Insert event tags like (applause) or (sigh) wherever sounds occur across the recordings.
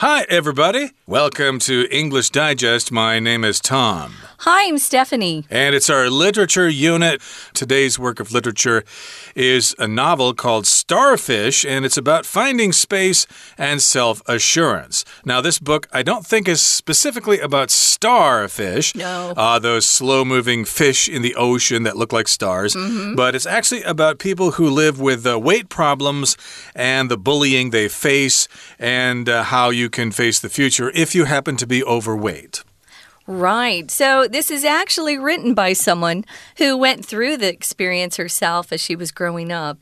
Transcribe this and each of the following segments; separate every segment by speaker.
Speaker 1: Hi, everybody. Welcome to English Digest. My name is Tom.
Speaker 2: Hi, I'm Stephanie.
Speaker 1: And it's our literature unit. Today's work of literature is a novel called Starfish, and it's about finding space and self assurance. Now, this book I don't think is specifically about starfish,
Speaker 2: No.
Speaker 1: uh, those slow moving fish in the ocean that look like stars, but it's actually about people who live with uh, weight problems and the bullying they face, and uh, how you can face the future if you happen to be overweight.
Speaker 2: Right. So, this is actually written by someone who went through the experience herself as she was growing up.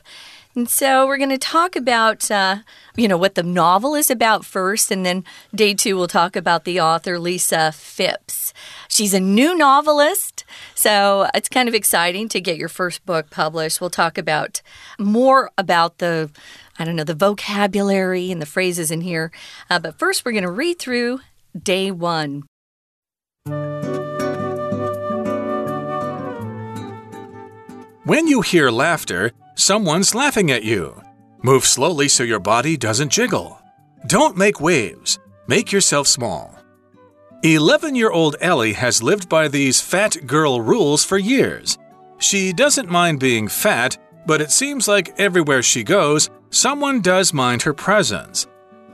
Speaker 2: And so, we're going to talk about, uh, you know, what the novel is about first, and then day two, we'll talk about the author, Lisa Fipps. She's a new novelist, so it's kind of exciting to get your first book published. We'll talk about more about the, I don't know, the vocabulary and the phrases in here. Uh, but first, we're going to read through day one.
Speaker 1: When you hear laughter, someone's laughing at you. Move slowly so your body doesn't jiggle. Don't make waves. Make yourself small. 11 year old Ellie has lived by these fat girl rules for years. She doesn't mind being fat, but it seems like everywhere she goes, someone does mind her presence.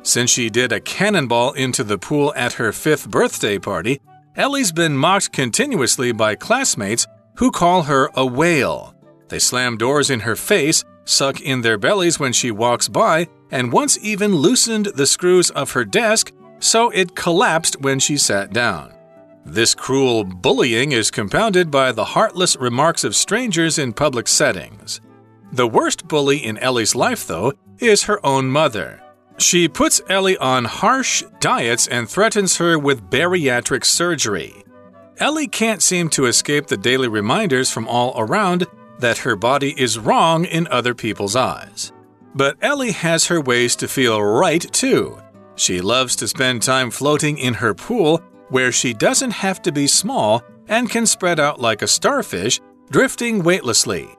Speaker 1: Since she did a cannonball into the pool at her fifth birthday party, Ellie's been mocked continuously by classmates who call her a whale. They slam doors in her face, suck in their bellies when she walks by, and once even loosened the screws of her desk so it collapsed when she sat down. This cruel bullying is compounded by the heartless remarks of strangers in public settings. The worst bully in Ellie's life, though, is her own mother. She puts Ellie on harsh diets and threatens her with bariatric surgery. Ellie can't seem to escape the daily reminders from all around that her body is wrong in other people's eyes. But Ellie has her ways to feel right, too. She loves to spend time floating in her pool where she doesn't have to be small and can spread out like a starfish, drifting weightlessly.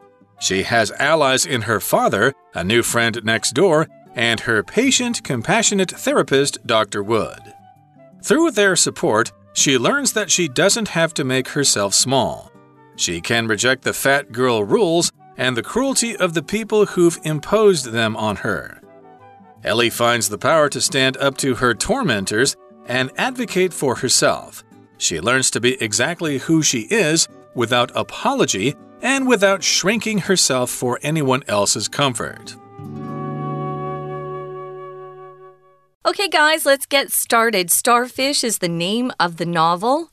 Speaker 1: She has allies in her father, a new friend next door, and her patient, compassionate therapist, Dr. Wood. Through their support, she learns that she doesn't have to make herself small. She can reject the fat girl rules and the cruelty of the people who've imposed them on her. Ellie finds the power to stand up to her tormentors and advocate for herself. She learns to be exactly who she is without apology and without shrinking herself for anyone else's comfort.
Speaker 2: Okay, guys, let's get started. Starfish is the name of the novel.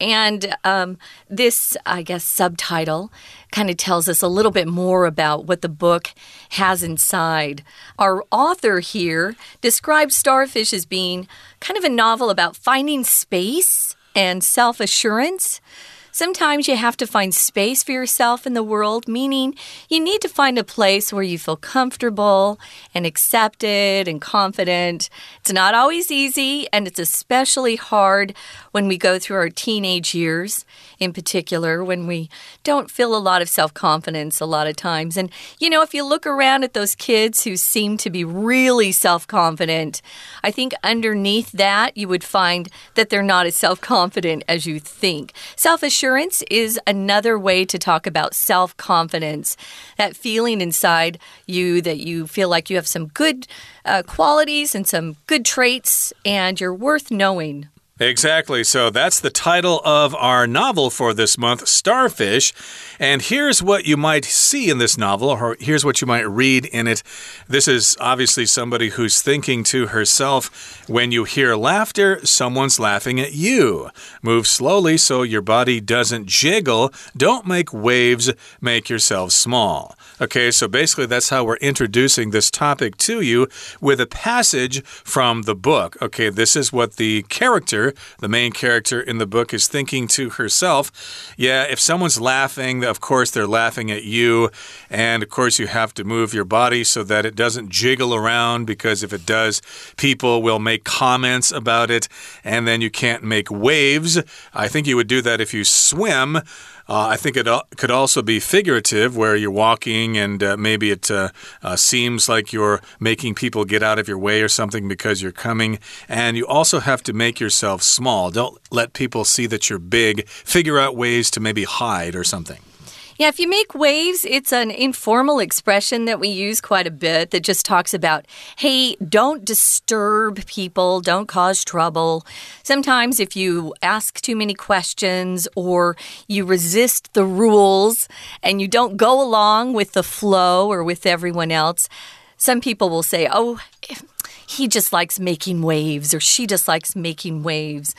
Speaker 2: And um, this, I guess, subtitle kind of tells us a little bit more about what the book has inside. Our author here describes Starfish as being kind of a novel about finding space and self assurance. Sometimes you have to find space for yourself in the world, meaning you need to find a place where you feel comfortable and accepted and confident. It's not always easy, and it's especially hard when we go through our teenage years, in particular, when we don't feel a lot of self confidence a lot of times. And, you know, if you look around at those kids who seem to be really self confident, I think underneath that you would find that they're not as self confident as you think. Self assurance is another way to talk about self confidence. That feeling inside you that you feel like you have some good uh, qualities and some good traits, and you're worth knowing.
Speaker 1: Exactly. So that's the title of our novel for this month, Starfish. And here's what you might see in this novel, or here's what you might read in it. This is obviously somebody who's thinking to herself when you hear laughter, someone's laughing at you. Move slowly so your body doesn't jiggle. Don't make waves, make yourself small. Okay, so basically that's how we're introducing this topic to you with a passage from the book. Okay, this is what the character the main character in the book is thinking to herself, yeah, if someone's laughing, of course they're laughing at you. And of course, you have to move your body so that it doesn't jiggle around because if it does, people will make comments about it. And then you can't make waves. I think you would do that if you swim. Uh, I think it could also be figurative, where you're walking and uh, maybe it uh, uh, seems like you're making people get out of your way or something because you're coming. And you also have to make yourself small. Don't let people see that you're big. Figure out ways to maybe hide or something.
Speaker 2: Yeah, if you make waves, it's an informal expression that we use quite a bit that just talks about, hey, don't disturb people, don't cause trouble. Sometimes, if you ask too many questions or you resist the rules and you don't go along with the flow or with everyone else, some people will say, oh, he just likes making waves or she just likes making waves.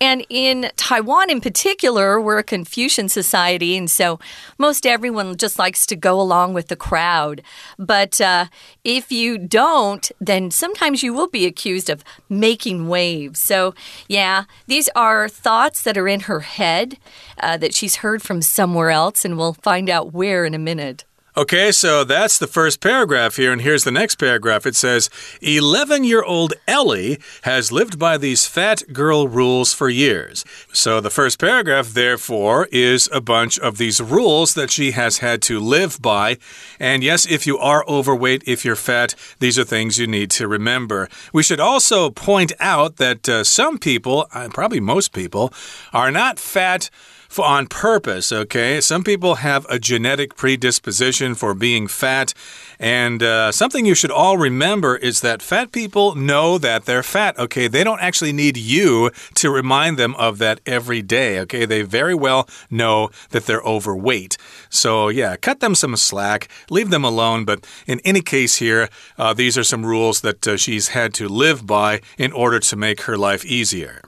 Speaker 2: And in Taiwan, in particular, we're a Confucian society, and so most everyone just likes to go along with the crowd. But uh, if you don't, then sometimes you will be accused of making waves. So, yeah, these are thoughts that are in her head uh, that she's heard from somewhere else, and we'll find out where in a minute.
Speaker 1: Okay, so that's the first paragraph here, and here's the next paragraph. It says 11 year old Ellie has lived by these fat girl rules for years. So the first paragraph, therefore, is a bunch of these rules that she has had to live by. And yes, if you are overweight, if you're fat, these are things you need to remember. We should also point out that uh, some people, uh, probably most people, are not fat for on purpose, okay? Some people have a genetic predisposition for being fat. And uh, something you should all remember is that fat people know that they're fat, okay? They don't actually need you to remind them of that every day, okay? They very well know that they're overweight. So, yeah, cut them some slack, leave them alone. But in any case, here, uh, these are some rules that uh, she's had to live by in order to make her life easier.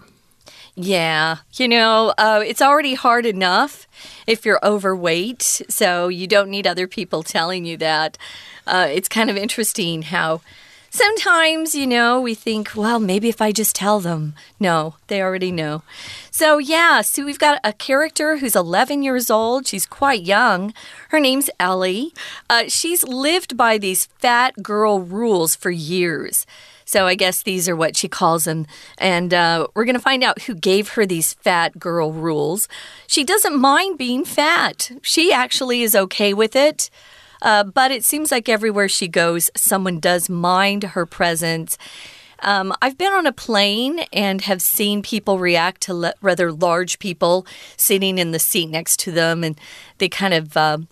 Speaker 2: Yeah, you know, uh, it's already hard enough if you're overweight, so you don't need other people telling you that. Uh, it's kind of interesting how sometimes, you know, we think, well, maybe if I just tell them. No, they already know. So, yeah, so we've got a character who's 11 years old. She's quite young. Her name's Ellie. Uh, she's lived by these fat girl rules for years. So I guess these are what she calls them. And uh, we're going to find out who gave her these fat girl rules. She doesn't mind being fat, she actually is okay with it. Uh, but it seems like everywhere she goes, someone does mind her presence. Um, I've been on a plane and have seen people react to rather large people sitting in the seat next to them, and they kind of. Um,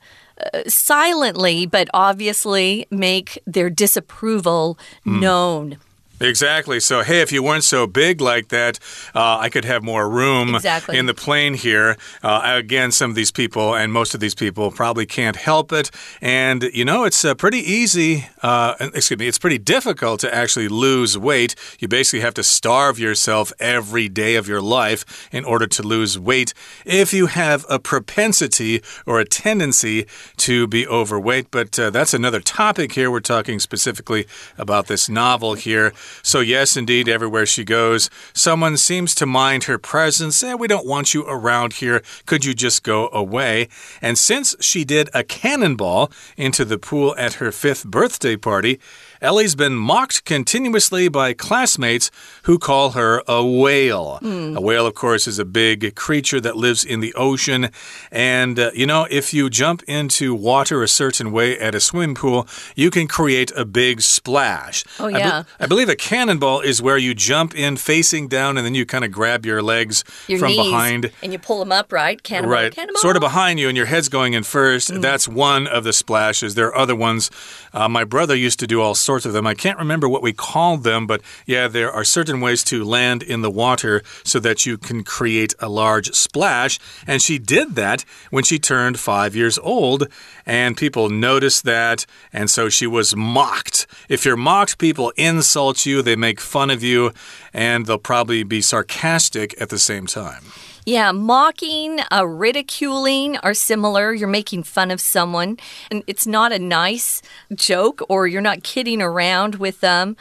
Speaker 2: uh, silently but obviously make their disapproval mm. known.
Speaker 1: Exactly. So, hey, if you weren't so big like that, uh, I could have more room
Speaker 2: exactly.
Speaker 1: in the plane here. Uh, again, some of these people, and most of these people, probably can't help it. And, you know, it's uh, pretty easy, uh, excuse me, it's pretty difficult to actually lose weight. You basically have to starve yourself every day of your life in order to lose weight if you have a propensity or a tendency to be overweight. But uh, that's another topic here. We're talking specifically about this novel here. So, yes, indeed, everywhere she goes, someone seems to mind her presence. Eh, we don't want you around here. Could you just go away? And since she did a cannonball into the pool at her fifth birthday party, Ellie's been mocked continuously by classmates who call her a whale. Mm. A whale, of course, is a big creature that lives in the ocean. And, uh, you know, if you jump into water a certain way at a swimming pool, you can create a big splash.
Speaker 2: Oh, yeah.
Speaker 1: I, be I believe a cannonball is where you jump in facing down and then you kind of grab your legs
Speaker 2: your
Speaker 1: from behind.
Speaker 2: And you pull them up, right? Cannonball,
Speaker 1: right.
Speaker 2: Cannonball.
Speaker 1: Sort of behind you, and your head's going in first. Mm. That's one of the splashes. There are other ones. Uh, my brother used to do all sorts sorts of them. I can't remember what we called them, but yeah, there are certain ways to land in the water so that you can create a large splash. And she did that when she turned five years old, and people noticed that, and so she was mocked. If you're mocked, people insult you, they make fun of you, and they'll probably be sarcastic at the same time.
Speaker 2: Yeah, mocking, uh, ridiculing are similar. You're making fun of someone, and it's not a nice joke, or you're not kidding around with them.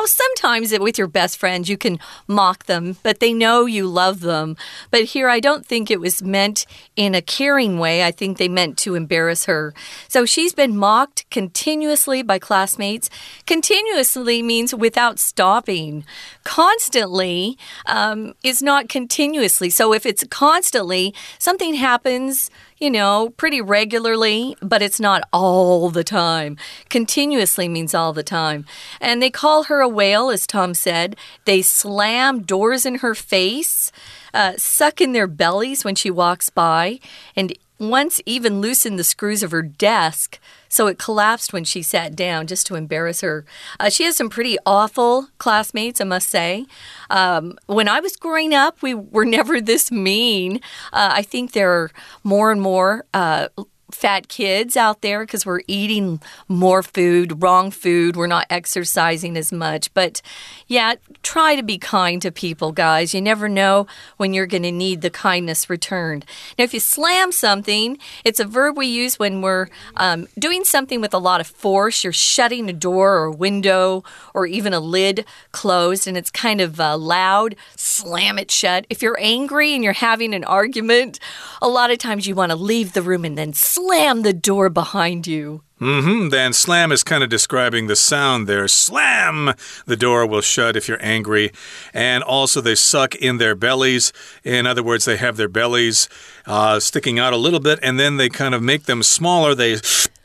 Speaker 2: Oh, sometimes with your best friends, you can mock them, but they know you love them. But here, I don't think it was meant in a caring way. I think they meant to embarrass her. So she's been mocked continuously by classmates. Continuously means without stopping. Constantly um, is not continuously. So if it's constantly, something happens you know, pretty regularly, but it's not all the time. Continuously means all the time. And they call her a whale, as Tom said. They slam doors in her face, uh, suck in their bellies when she walks by, and once even loosened the screws of her desk so it collapsed when she sat down just to embarrass her. Uh, she has some pretty awful classmates, I must say. Um, when I was growing up, we were (laughs) never this mean. Uh, I think there are more and more. Uh, fat kids out there because we're eating more food, wrong food. We're not exercising as much. But yeah, try to be kind to people, guys. You never know when you're going to need the kindness returned. Now, if you slam something, it's a verb we use when we're um, doing something with a lot of force. You're shutting a door or a window or even a lid closed and it's kind of uh, loud. Slam it shut. If you're angry and you're having an argument, a lot of times you want to leave the room and then slam the door behind you.
Speaker 1: Mm hmm. Then slam is kind of describing the sound there. Slam! The door will shut if you're angry. And also, they suck in their bellies. In other words, they have their bellies uh, sticking out a little bit and then they kind of make them smaller. They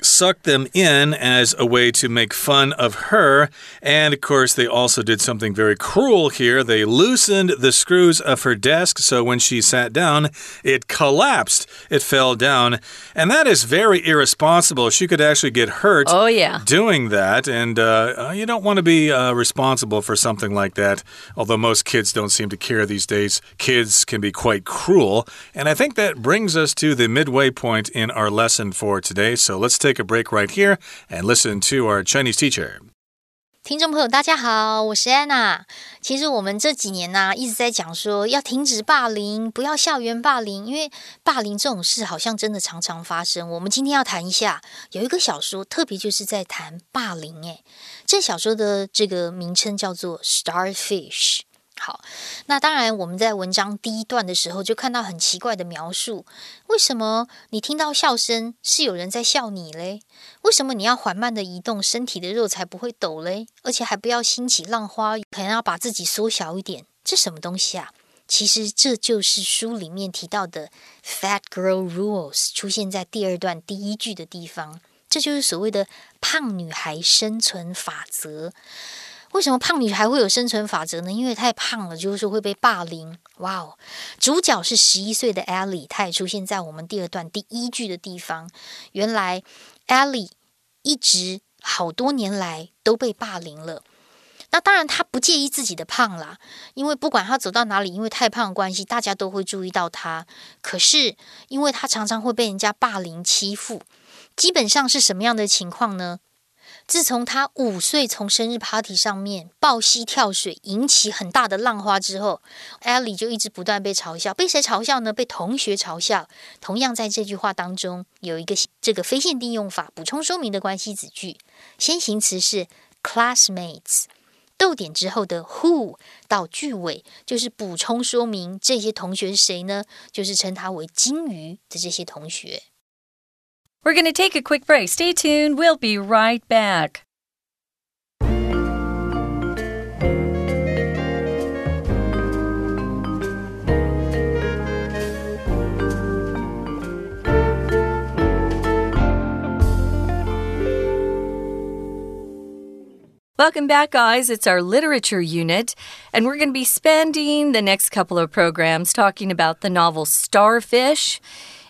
Speaker 1: sucked them in as a way to make fun of her. And of course, they also did something very cruel here. They loosened the screws of her desk, so when she sat down, it collapsed. It fell down. And that is very irresponsible. She could actually get hurt
Speaker 2: oh, yeah.
Speaker 1: doing that. And uh, uh you don't want to be uh, responsible for something like that. Although most kids don't seem to care these days, kids can be quite cruel. And I think that brings us to the midway point in our lesson for today. So let's take take a break right here and listen to our Chinese teacher.
Speaker 3: 听众朋友，大家好，我是安娜。其实我们这几年呢、啊，一直在讲说要停止霸凌，不要校园霸凌，因为霸凌这种事好像真的常常发生。我们今天要谈一下，有一个小说，特别就是在谈霸凌。诶，这小说的这个名称叫做《Starfish》。 好，那当然，我们在文章第一段的时候就看到很奇怪的描述。为什么你听到笑声是有人在笑你嘞？为什么你要缓慢的移动身体的肉才不会抖嘞？而且还不要兴起浪花，可能要把自己缩小一点。这什么东西啊？其实这就是书里面提到的 “fat girl rules” 出现在第二段第一句的地方。这就是所谓的胖女孩生存法则。为什么胖女孩会有生存法则呢？因为太胖了，就是会被霸凌。哇哦！主角是十一岁的 Ellie，她也出现在我们第二段第一句的地方。原来 Ellie 一直好多年来都被霸凌了。那当然，她不介意自己的胖啦，因为不管她走到哪里，因为太胖的关系，大家都会注意到她。可是，因为她常常会被人家霸凌欺负，基本上是什么样的情况呢？自从他五岁从生日 party 上面抱膝跳水，引起很大的浪花之后，Ellie 就一直不断被嘲笑。被谁嘲笑呢？被同学嘲笑。同样在这句话当中有一个这个非限定用法补充说明的关系子句，先行词是 classmates，逗点之后的 who 到句尾就是补充说明这些同学是谁呢？就是称他为金鱼的这些同学。
Speaker 2: We're going to take a quick break. Stay tuned. We'll be right back. Welcome back, guys. It's our literature unit, and we're going to be spending the next couple of programs talking about the novel Starfish.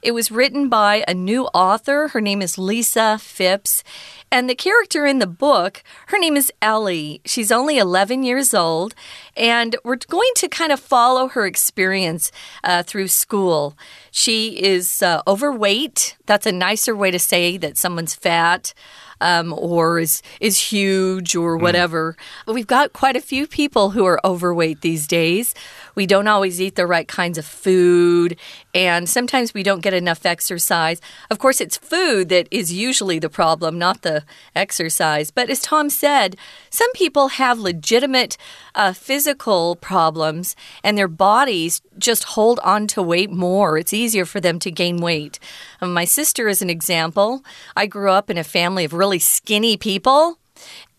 Speaker 2: It was written by a new author. Her name is Lisa Fipps. And the character in the book, her name is Ellie. She's only 11 years old. And we're going to kind of follow her experience uh, through school. She is uh, overweight. That's a nicer way to say that someone's fat. um, or is is huge or whatever. But we've got quite a few people who are overweight these days. We don't always eat the right kinds of food, and sometimes we don't get enough exercise. Of course, it's food that is usually the problem, not the exercise. But as Tom said, some people have legitimate uh, physical problems, and their bodies just hold on to weight more. It's easier for them to gain weight. Um, my sister is an example. I grew up in a family of really skinny people.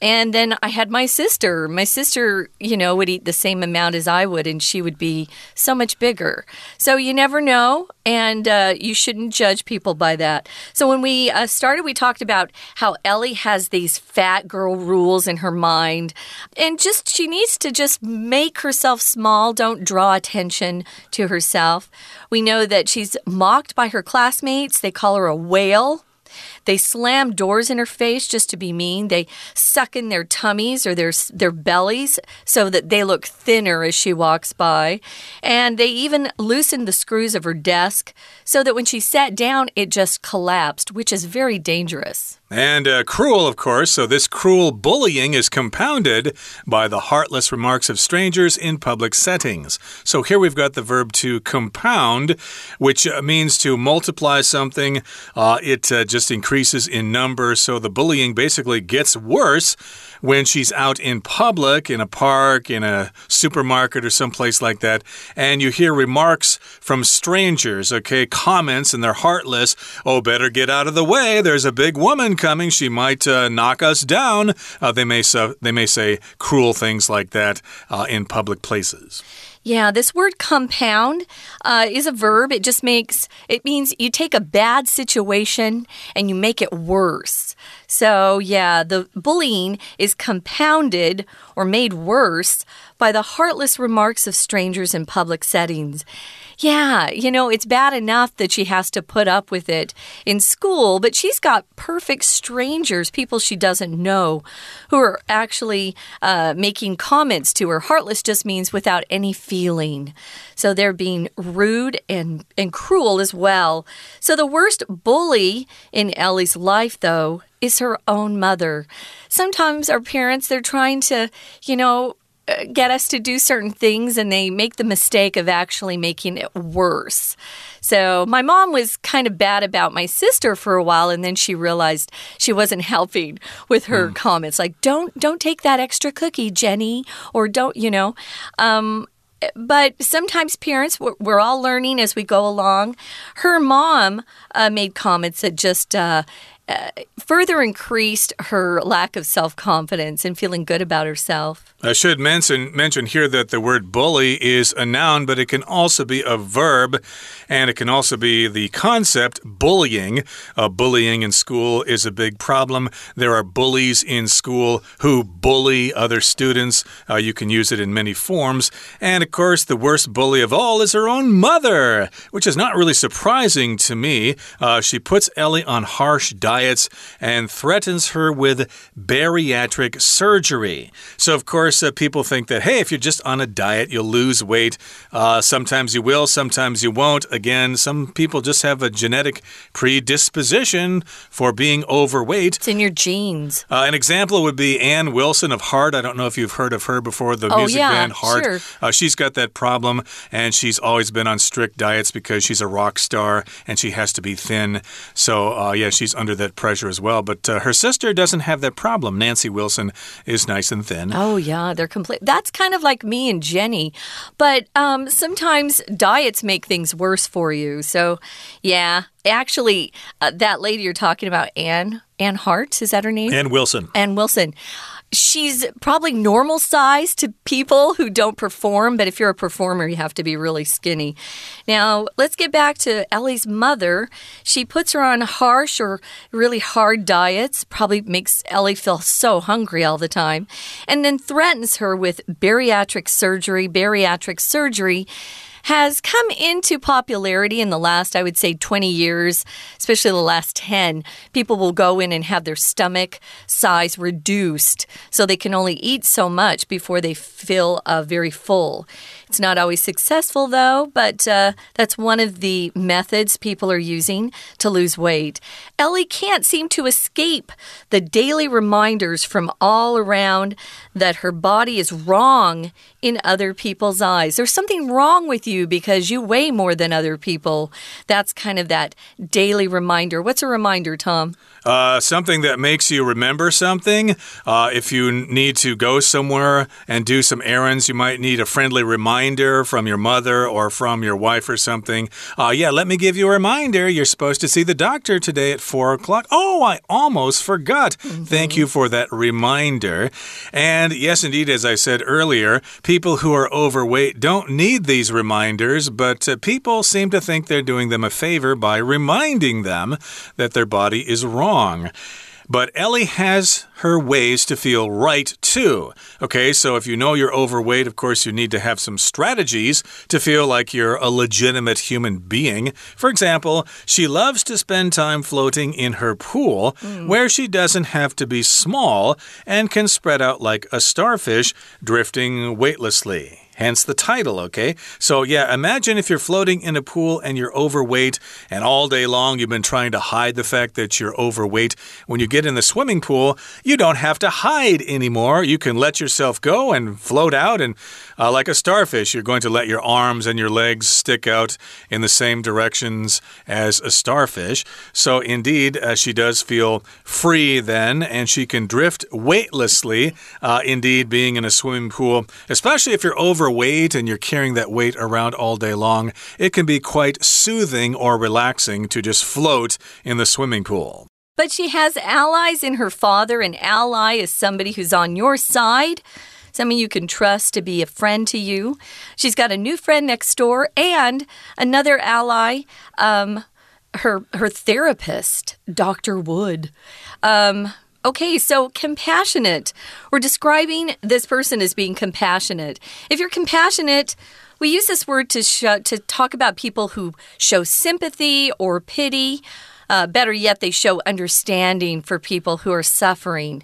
Speaker 2: And then I had my sister. My sister, you know, would eat the same amount as I would, and she would be so much bigger. So you never know, and uh, you shouldn't judge people by that. So when we uh, started, we talked about how Ellie has these fat girl rules in her mind, and just she needs to just make herself small, don't draw attention to herself. We know that she's mocked by her classmates, they call her a whale. They slam doors in her face just to be mean. They suck in their tummies or their their bellies so that they look thinner as she walks by. And they even loosened the screws of her desk so that when she sat down, it just collapsed, which is very dangerous.
Speaker 1: And uh, cruel, of course. So, this cruel bullying is compounded by the heartless remarks of strangers in public settings. So, here we've got the verb to compound, which uh, means to multiply something. Uh, it uh, just increases in number. So, the bullying basically gets worse when she's out in public, in a park, in a supermarket, or someplace like that, and you hear remarks from strangers, okay, comments, and they're heartless. Oh, better get out of the way. There's a big woman coming. She might uh, knock us down. Uh, they, may so, they may say cruel things like that uh, in public places.
Speaker 2: Yeah, this word compound uh, is a verb. It just makes, it means you take a bad situation and you make it worse. So, yeah, the bullying is compounded or made worse by the heartless remarks of strangers in public settings. Yeah, you know, it's bad enough that she has to put up with it in school, but she's got perfect strangers, people she doesn't know, who are actually uh, making comments to her. Heartless just means without any feeling. So they're being rude and, and cruel as well. So the worst bully in Ellie's life, though, is her own mother. Sometimes our parents, they're trying to, you know, get us to do certain things and they make the mistake of actually making it worse. So my mom was kind of bad about my sister for a while and then she realized she wasn't (laughs) helping with her mm. comments like don't don't take that extra cookie, Jenny, or don't, you know. Um but sometimes parents we're, all learning as we go along her mom uh, made comments that just uh, further increased her lack of self confidence and feeling good about herself.
Speaker 1: I should mention mention here that the word bully is a noun, but it can also be a verb, and it can also be the concept bullying. Uh, bullying in school is a big problem. There are bullies in school who bully other students. Uh, you can use it in many forms, and of course, the worst bully of all is her own mother, which is not really surprising to me. Uh, she puts Ellie on harsh diet diets and threatens her with bariatric surgery. So, of course, uh, people think that, hey, if you're just on a diet, you'll lose weight. Uh, sometimes you will, sometimes you won't. Again, some people just have a genetic predisposition for being overweight.
Speaker 2: It's in your genes.
Speaker 1: Uh, an example would be Ann Wilson of Heart. I don't know if you've heard of her before, the
Speaker 2: oh,
Speaker 1: music
Speaker 2: yeah,
Speaker 1: band Heart.
Speaker 2: Sure.
Speaker 1: Uh, she's got that problem, and she's always been on strict diets because she's a rock star and she has to be thin. So, uh, yeah, she's under that that pressure as well. But uh, her sister doesn't have that problem. Nancy Wilson is nice and thin.
Speaker 2: Oh, yeah, they're complete. That's kind of like me and Jenny. But um, sometimes diets make things worse for you. So, yeah, actually, uh, that lady you're talking about, Anne, Anne Hart, is that her name?
Speaker 1: Ann Wilson.
Speaker 2: Ann Wilson she's probably normal size to people who don't perform, but if you're a performer, you have to be really skinny. Now, let's get back to Ellie's mother. She puts her on harsh or really hard diets, probably makes Ellie feel so hungry all the time, and then threatens her with bariatric surgery. Bariatric surgery has come into popularity in the last, I would say, 20 years, especially the last 10. People will go in and have their stomach size reduced so they can only eat so much before they feel uh, very full. It's not always successful, though, but uh, that's one of the methods people are using to lose weight. Ellie can't seem to escape the daily reminders from all around that her body is wrong in other people's eyes. There's something wrong with you because you weigh more than other people. That's kind of that daily reminder. What's a reminder, Tom?
Speaker 1: Uh, something that makes you remember something. Uh, if you need to go somewhere and do some errands, you might need a friendly reminder from your mother or from your wife or something. Uh, yeah, let me give you a reminder. You're supposed to see the doctor today at four o'clock. Oh, I almost forgot. Mm -hmm. Thank you for that reminder. And yes, indeed, as I said earlier, people who are overweight don't need these reminders, but uh, people seem to think they're doing them a favor by reminding them that their body is wrong wrong. But Ellie has her ways to feel right too. Okay, so if you know you're overweight, of course, you need to have some strategies to feel like you're a legitimate human being. For example, she loves to spend time floating in her pool mm. where she doesn't have to be small and can spread out like a starfish drifting weightlessly. Hence the title, okay? So, yeah, imagine if you're floating in a pool and you're overweight, and all day long you've been trying to hide the fact that you're overweight. When you get in the swimming pool, you don't have to hide anymore. You can let yourself go and float out, and uh, like a starfish, you're going to let your arms and your legs stick out in the same directions as a starfish. So, indeed, uh, she does feel free then, and she can drift weightlessly. Uh, indeed, being in a swimming pool, especially if you're overweight and you're carrying that weight around all day long, it can be quite soothing or relaxing to just float in the swimming pool.
Speaker 2: But she has allies in her father. An ally is somebody who's on your side someone you can trust to be a friend to you. She's got a new friend next door and another ally, um, her her therapist, Dr. Wood. Um, Okay, so compassionate. We're describing this person as being compassionate. If you're compassionate, we use this word to to talk about people who show sympathy or pity. Uh, better yet, they show understanding for people who are suffering.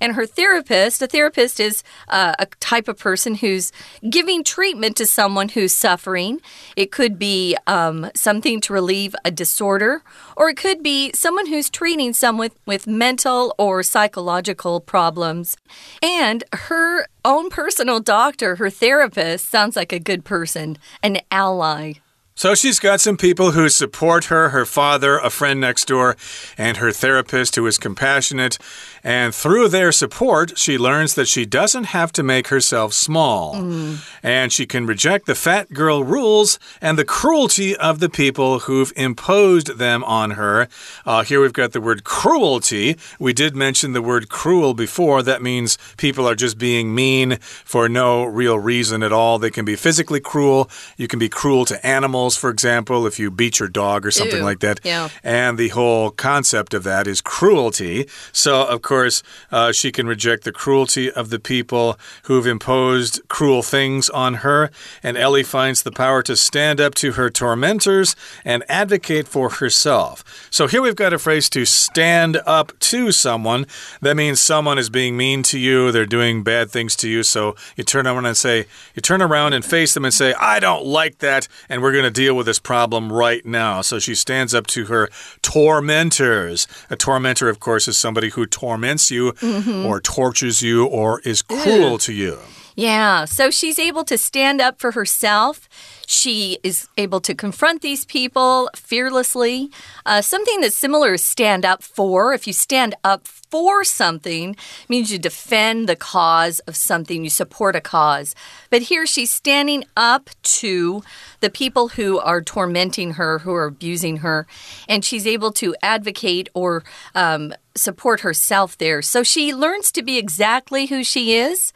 Speaker 2: And her therapist, a therapist is uh, a type of person who's giving treatment to someone who's suffering. It could be um, something to relieve a disorder, or it could be someone who's treating someone with, with mental or psychological problems. And her own personal doctor, her therapist, sounds like a good person, an ally.
Speaker 1: So she's got some people who support her her father, a friend next door, and her therapist who is compassionate. And through their support, she learns that she doesn't have to make herself small. Mm. And she can reject the fat girl rules and the cruelty of the people who've imposed them on her. Uh, here we've got the word cruelty. We did mention the word cruel before. That means people are just being mean for no real reason at all. They can be physically cruel. You can be cruel to animals, for example, if you beat your dog or something
Speaker 2: Ew.
Speaker 1: like that.
Speaker 2: Yeah.
Speaker 1: And the whole concept of that is cruelty. So, of course, uh, she can reject the cruelty of the people who've imposed cruel things on her. And Ellie finds the power to stand up to her tormentors and advocate for herself. So here we've got a phrase to stand up to someone. That means someone is being mean to you, they're doing bad things to you. So you turn around and say, you turn around and face them and say, I don't like that, and we're going to deal with this problem right now. So she stands up to her tormentors. A tormentor, of course, is somebody who torments you mm -hmm. or tortures you or is cruel Ew. to you.
Speaker 2: Yeah, so she's able to stand up for herself. She is able to confront these people fearlessly. Uh, something that's similar is stand up for. If you stand up for something, means you defend the cause of something, you support a cause. But here she's standing up to the people who are tormenting her, who are abusing her, and she's able to advocate or um, support herself there. So she learns to be exactly who she is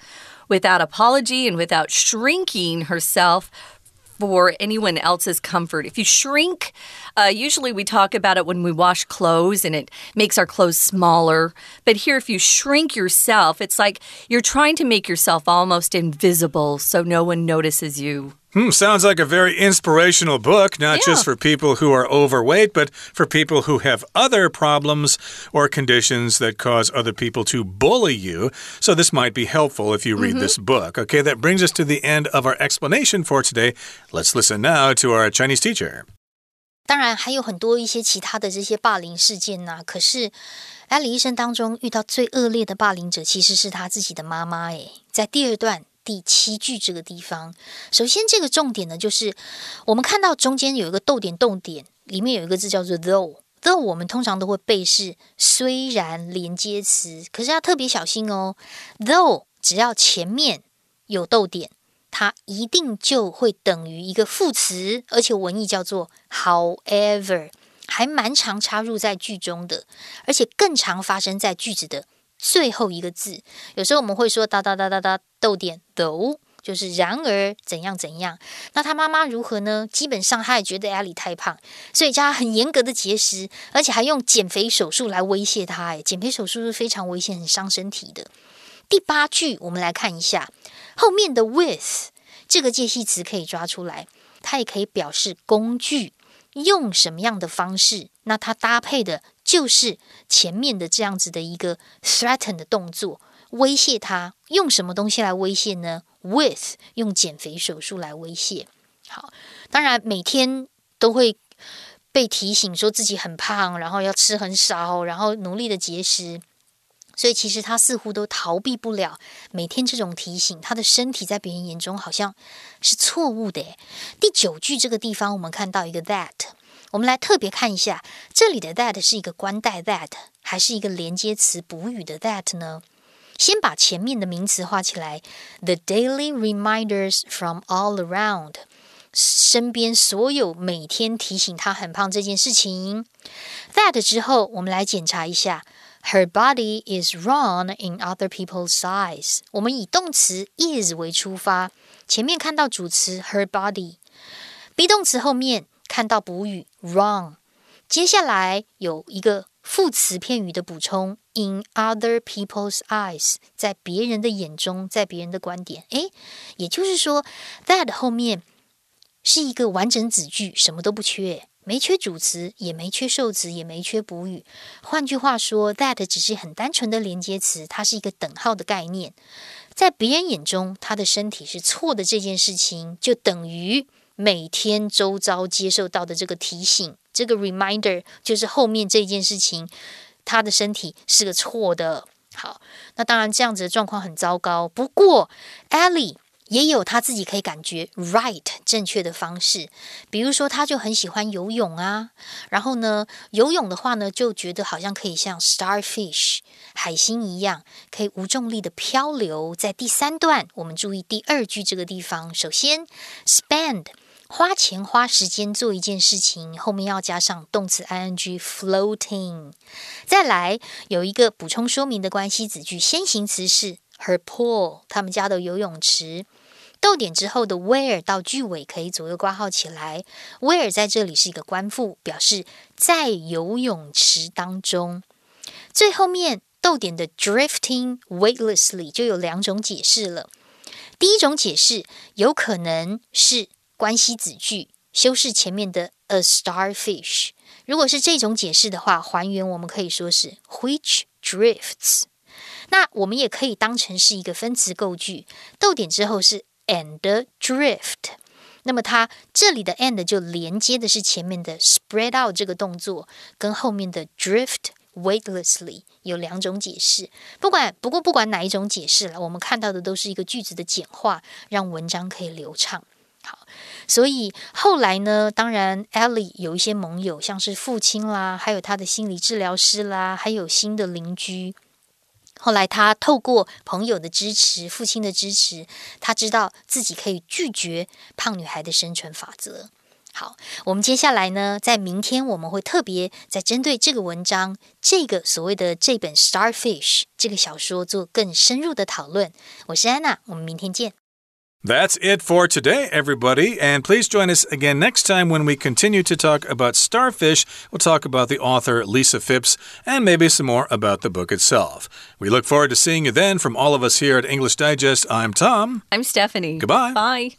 Speaker 2: without apology and without shrinking herself for anyone else's comfort. If you shrink, uh, usually we talk about it when we wash clothes and it makes our clothes smaller. But here, if you shrink yourself, it's like you're trying to make yourself almost invisible so no one notices you.
Speaker 1: Hmm, sounds like a very inspirational book, not
Speaker 2: Yeah.
Speaker 1: just for people who are overweight, but for people who have other problems or conditions that cause other people to bully you. So, this might be helpful if you read this book. Okay, that brings us to the end of our explanation for today. Let's listen now to our Chinese teacher.
Speaker 3: 当然还有很多一些其他的这些霸凌事件呐、可是艾里一生当中遇到最恶劣的霸凌者，其实是他自己的妈妈。诶，在第二段 第七句这个地方，首先这个重点呢，就是我们看到中间有一个逗点，逗点里面有一个字叫做 though。though 我们通常都会背是虽然连接词，可是要特别小心哦。though 只要前面有逗点，它一定就会等于一个副词，而且文意叫做 however，还蛮常插入在句中的，而且更常发生在句子的最后一个字。有时候我们会说哒哒哒哒哒逗点 though。就是然而怎样怎样，那他妈妈如何呢？基本上他也觉得艾莉太胖，所以叫他很严格的节食，而且还用减肥手术来威胁他。哎，减肥手术是非常危险、很伤身体的。第八句，我们来看一下后面的 with 这个介系词可以抓出来，它也可以表示工具，用什么样的方式？那它搭配的就是前面的这样子的一个 threaten 的动作，威胁他。用什么东西来威胁呢？with 用减肥手术来威胁。好，当然每天都会被提醒说自己很胖，然后要吃很少，然后努力的节食。所以其实他似乎都逃避不了每天这种提醒，他的身体在别人眼中好像是错误的。诶，第九句这个地方，我们看到一个 that，我们来特别看一下，这里的 that 是一个关代 that，还是一个连接词补语的 that 呢？先把前面的名词画起来，the daily reminders from all around，身边所有每天提醒他很胖这件事情。that 之后，我们来检查一下。Her body is wrong in other people's eyes。我们以动词 is 为出发，前面看到主词 her body，be 动词后面看到补语 wrong，接下来有一个副词片语的补充 in other people's eyes，在别人的眼中，在别人的观点。诶，也就是说，that 后面是一个完整子句，什么都不缺。没缺主词，也没缺受词，也没缺补语。换句话说，that 只是很单纯的连接词，它是一个等号的概念。在别人眼中，他的身体是错的这件事情，就等于每天周遭接受到的这个提醒，这个 reminder 就是后面这件事情，他的身体是个错的。好，那当然这样子的状况很糟糕。不过，Ellie。也有他自己可以感觉 right 正确的方式，比如说他就很喜欢游泳啊，然后呢，游泳的话呢，就觉得好像可以像 starfish 海星一样，可以无重力的漂流。在第三段，我们注意第二句这个地方，首先 spend 花钱花时间做一件事情，后面要加上动词 ing floating。再来有一个补充说明的关系子句，先行词是 her pool，他们家的游泳池。逗点之后的 where 到句尾可以左右挂号起来，where 在这里是一个关复，表示在游泳池当中。最后面逗点的 drifting weightlessly 就有两种解释了。第一种解释有可能是关系子句修饰前面的 a starfish。如果是这种解释的话，还原我们可以说是 which drifts。那我们也可以当成是一个分词构句，逗点之后是。and drift，那么它这里的 and 就连接的是前面的 spread out 这个动作，跟后面的 drift weightlessly 有两种解释。不管不过不管哪一种解释了，我们看到的都是一个句子的简化，让文章可以流畅。好，所以后来呢，当然 Ellie 有一些盟友，像是父亲啦，还有他的心理治疗师啦，还有新的邻居。后来，他透过朋友的支持、父亲的支持，他知道自己可以拒绝胖女孩的生存法则。好，我们接下来呢，在明天我们会特别在针对这个文章、这个所谓的这本《Starfish》这个小说做更深入的讨论。我是安娜，我们明天见。
Speaker 1: That's it for today, everybody. And please join us again next time when we continue to talk about starfish. We'll talk about the author Lisa Fipps and maybe some more about the book itself. We look forward to seeing you then. From all of us here at English Digest, I'm Tom.
Speaker 2: I'm Stephanie.
Speaker 1: Goodbye.
Speaker 2: Bye.